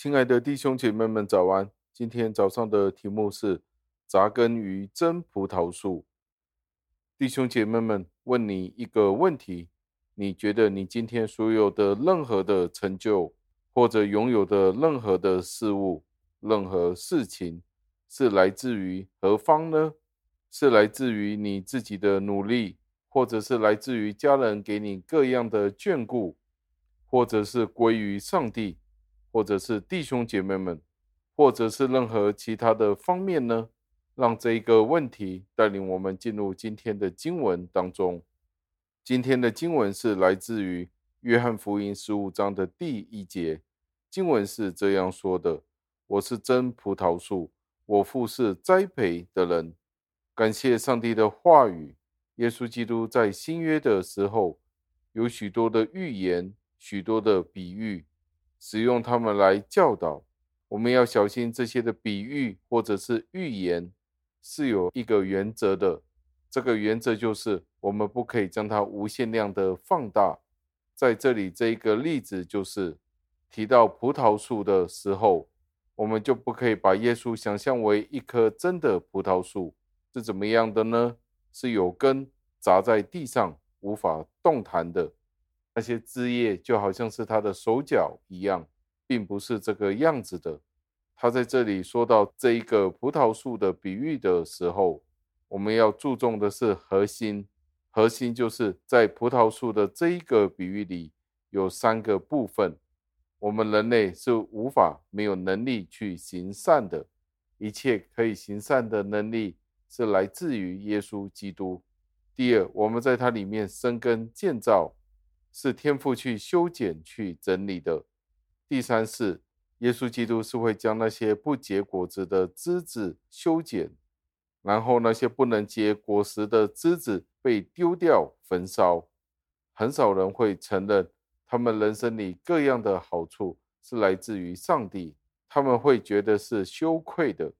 亲爱的弟兄姐妹们，早安！今天早上的题目是扎根于真葡萄树。弟兄姐妹们，问你一个问题：你觉得你今天所有的任何的成就，或者拥有的任何的事物、任何事情，是来自于何方呢？是来自于你自己的努力，或者是来自于家人给你各样的眷顾，或者是归于上帝？或者是弟兄姐妹们，或者是任何其他的方面呢？让这一个问题带领我们进入今天的经文当中。今天的经文是来自于约翰福音十五章的第一节，经文是这样说的：“我是真葡萄树，我父是栽培的人。”感谢上帝的话语。耶稣基督在新约的时候，有许多的预言，许多的比喻。使用它们来教导，我们要小心这些的比喻或者是预言是有一个原则的。这个原则就是我们不可以将它无限量的放大。在这里，这一个例子就是提到葡萄树的时候，我们就不可以把耶稣想象为一棵真的葡萄树，是怎么样的呢？是有根扎在地上，无法动弹的。那些枝叶就好像是他的手脚一样，并不是这个样子的。他在这里说到这一个葡萄树的比喻的时候，我们要注重的是核心。核心就是在葡萄树的这一个比喻里有三个部分。我们人类是无法没有能力去行善的，一切可以行善的能力是来自于耶稣基督。第二，我们在它里面生根建造。是天父去修剪、去整理的。第三是，耶稣基督是会将那些不结果子的枝子修剪，然后那些不能结果实的枝子被丢掉、焚烧。很少人会承认，他们人生里各样的好处是来自于上帝，他们会觉得是羞愧的，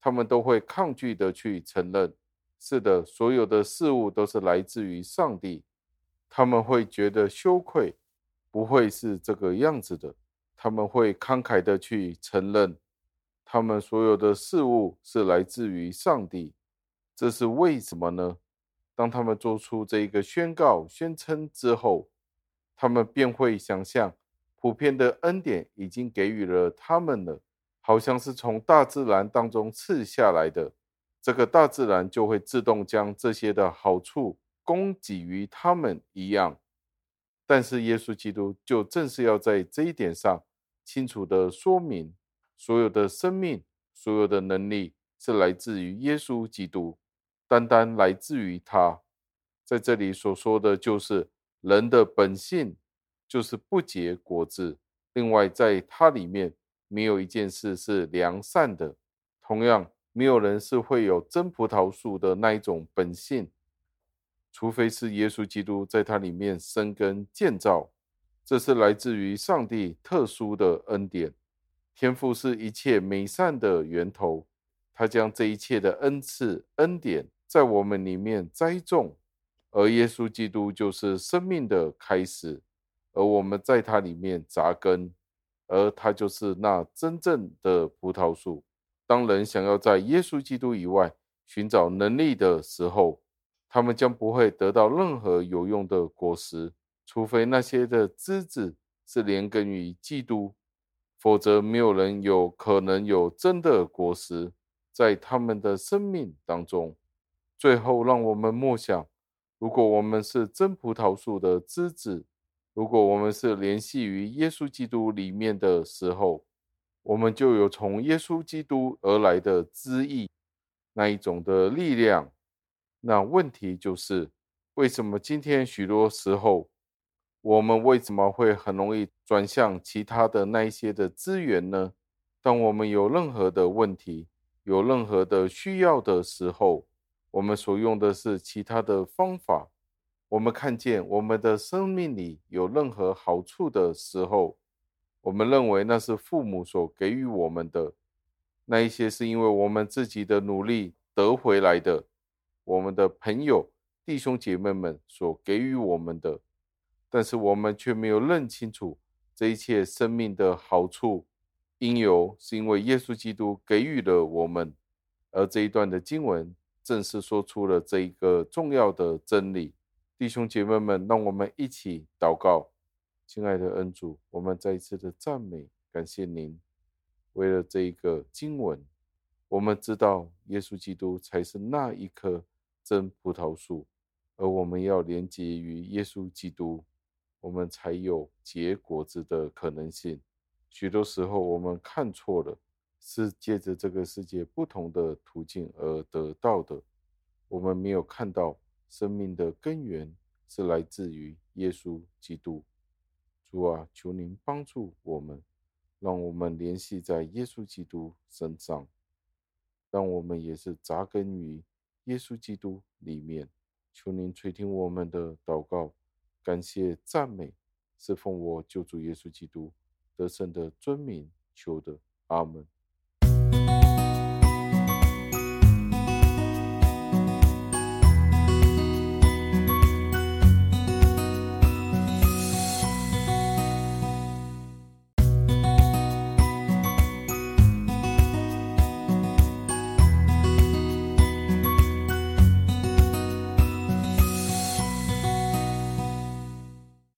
他们都会抗拒的去承认。是的，所有的事物都是来自于上帝。他们会觉得羞愧，不会是这个样子的。他们会慷慨的去承认，他们所有的事物是来自于上帝。这是为什么呢？当他们做出这一个宣告、宣称之后，他们便会想象，普遍的恩典已经给予了他们了，好像是从大自然当中赐下来的。这个大自然就会自动将这些的好处。供给于他们一样，但是耶稣基督就正是要在这一点上清楚地说明，所有的生命、所有的能力是来自于耶稣基督，单单来自于他。在这里所说的就是人的本性就是不结果子，另外在他里面没有一件事是良善的，同样没有人是会有真葡萄树的那一种本性。除非是耶稣基督在它里面生根建造，这是来自于上帝特殊的恩典。天赋是一切美善的源头，他将这一切的恩赐恩典在我们里面栽种，而耶稣基督就是生命的开始，而我们在他里面扎根，而他就是那真正的葡萄树。当人想要在耶稣基督以外寻找能力的时候，他们将不会得到任何有用的果实，除非那些的枝子是连根于基督，否则没有人有可能有真的果实在他们的生命当中。最后，让我们默想：如果我们是真葡萄树的枝子，如果我们是联系于耶稣基督里面的时候，我们就有从耶稣基督而来的枝意，那一种的力量。那问题就是，为什么今天许多时候，我们为什么会很容易转向其他的那一些的资源呢？当我们有任何的问题，有任何的需要的时候，我们所用的是其他的方法。我们看见我们的生命里有任何好处的时候，我们认为那是父母所给予我们的，那一些是因为我们自己的努力得回来的。我们的朋友、弟兄姐妹们所给予我们的，但是我们却没有认清楚这一切生命的好处，因由是因为耶稣基督给予了我们，而这一段的经文正是说出了这一个重要的真理。弟兄姐妹们，让我们一起祷告。亲爱的恩主，我们再一次的赞美，感谢您。为了这一个经文，我们知道耶稣基督才是那一颗真葡萄树，而我们要连接于耶稣基督，我们才有结果子的可能性。许多时候我们看错了，是借着这个世界不同的途径而得到的，我们没有看到生命的根源是来自于耶稣基督。主啊，求您帮助我们。让我们联系在耶稣基督身上，让我们也是扎根于耶稣基督里面。求您垂听我们的祷告，感谢赞美，是奉我救主耶稣基督得胜的尊名求的。阿门。